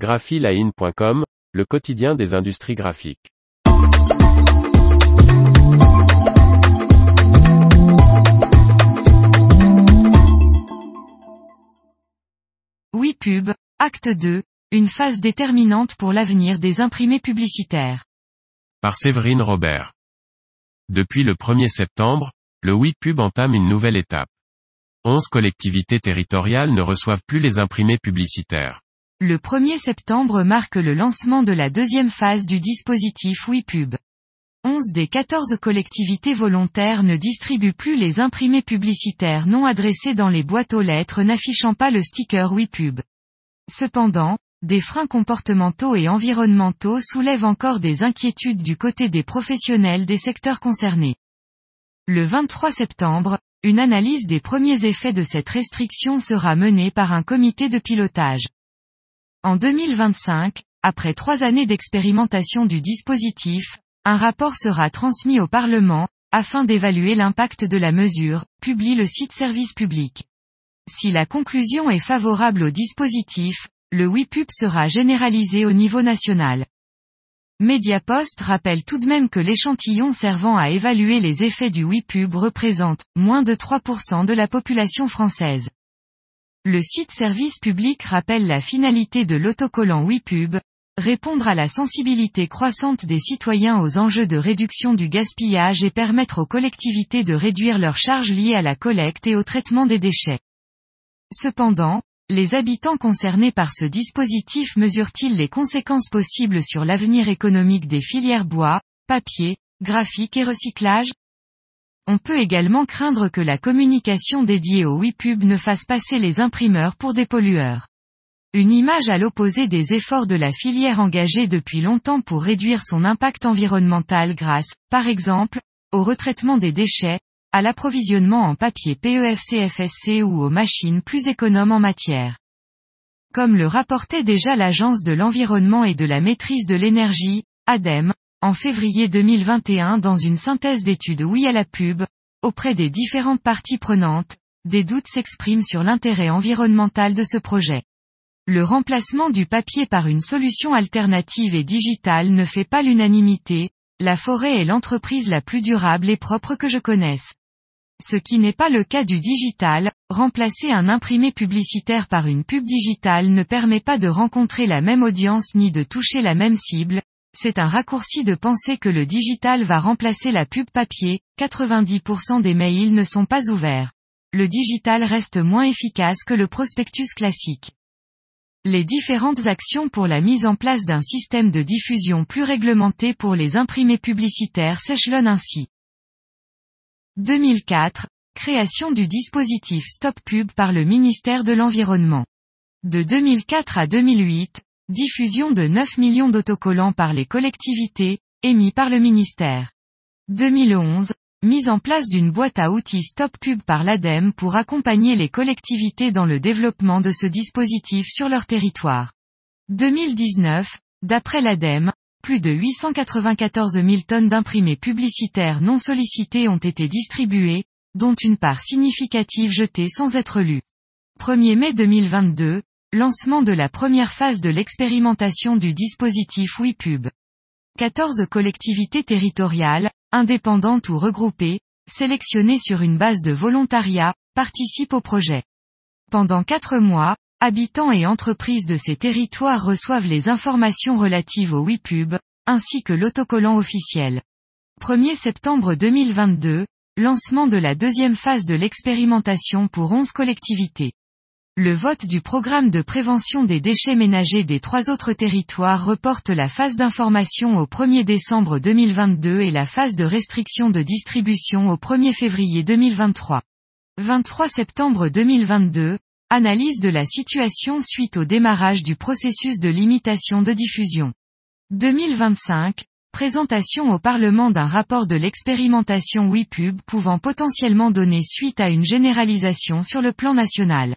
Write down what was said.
graphiline.com, le quotidien des industries graphiques. Oui Pub, acte 2, une phase déterminante pour l'avenir des imprimés publicitaires. Par Séverine Robert. Depuis le 1er septembre, le WePub entame une nouvelle étape. 11 collectivités territoriales ne reçoivent plus les imprimés publicitaires. Le 1er septembre marque le lancement de la deuxième phase du dispositif WePub. 11 des 14 collectivités volontaires ne distribuent plus les imprimés publicitaires non adressés dans les boîtes aux lettres n'affichant pas le sticker WePub. Cependant, des freins comportementaux et environnementaux soulèvent encore des inquiétudes du côté des professionnels des secteurs concernés. Le 23 septembre, une analyse des premiers effets de cette restriction sera menée par un comité de pilotage. En 2025, après trois années d'expérimentation du dispositif, un rapport sera transmis au Parlement, afin d'évaluer l'impact de la mesure, publie le site service public. Si la conclusion est favorable au dispositif, le WIPUB sera généralisé au niveau national. Mediapost rappelle tout de même que l'échantillon servant à évaluer les effets du WIPUB représente moins de 3% de la population française. Le site service public rappelle la finalité de l'autocollant WIPUB, répondre à la sensibilité croissante des citoyens aux enjeux de réduction du gaspillage et permettre aux collectivités de réduire leurs charges liées à la collecte et au traitement des déchets. Cependant, les habitants concernés par ce dispositif mesurent-ils les conséquences possibles sur l'avenir économique des filières bois, papier, graphique et recyclage? On peut également craindre que la communication dédiée au WIPUB ne fasse passer les imprimeurs pour des pollueurs. Une image à l'opposé des efforts de la filière engagée depuis longtemps pour réduire son impact environnemental grâce, par exemple, au retraitement des déchets, à l'approvisionnement en papier PEFC-FSC ou aux machines plus économes en matière. Comme le rapportait déjà l'Agence de l'environnement et de la maîtrise de l'énergie, ADEME, en février 2021 dans une synthèse d'études Oui à la pub, auprès des différentes parties prenantes, des doutes s'expriment sur l'intérêt environnemental de ce projet. Le remplacement du papier par une solution alternative et digitale ne fait pas l'unanimité, la forêt est l'entreprise la plus durable et propre que je connaisse. Ce qui n'est pas le cas du digital, remplacer un imprimé publicitaire par une pub digitale ne permet pas de rencontrer la même audience ni de toucher la même cible, c'est un raccourci de penser que le digital va remplacer la pub papier, 90% des mails ne sont pas ouverts. Le digital reste moins efficace que le prospectus classique. Les différentes actions pour la mise en place d'un système de diffusion plus réglementé pour les imprimés publicitaires s'échelonnent ainsi. 2004, création du dispositif Stop Pub par le ministère de l'Environnement. De 2004 à 2008, diffusion de 9 millions d'autocollants par les collectivités, émis par le ministère. 2011, Mise en place d'une boîte à outils Stop Pub par l'ADEME pour accompagner les collectivités dans le développement de ce dispositif sur leur territoire. 2019, d'après l'ADEME, plus de 894 000 tonnes d'imprimés publicitaires non sollicités ont été distribuées, dont une part significative jetée sans être lue. 1er mai 2022, lancement de la première phase de l'expérimentation du dispositif WePub. 14 collectivités territoriales, indépendantes ou regroupées, sélectionnées sur une base de volontariat, participent au projet. Pendant quatre mois, habitants et entreprises de ces territoires reçoivent les informations relatives au WePub, ainsi que l'autocollant officiel. 1er septembre 2022, lancement de la deuxième phase de l'expérimentation pour 11 collectivités. Le vote du programme de prévention des déchets ménagers des trois autres territoires reporte la phase d'information au 1er décembre 2022 et la phase de restriction de distribution au 1er février 2023. 23 septembre 2022, analyse de la situation suite au démarrage du processus de limitation de diffusion. 2025, présentation au Parlement d'un rapport de l'expérimentation WePub pouvant potentiellement donner suite à une généralisation sur le plan national.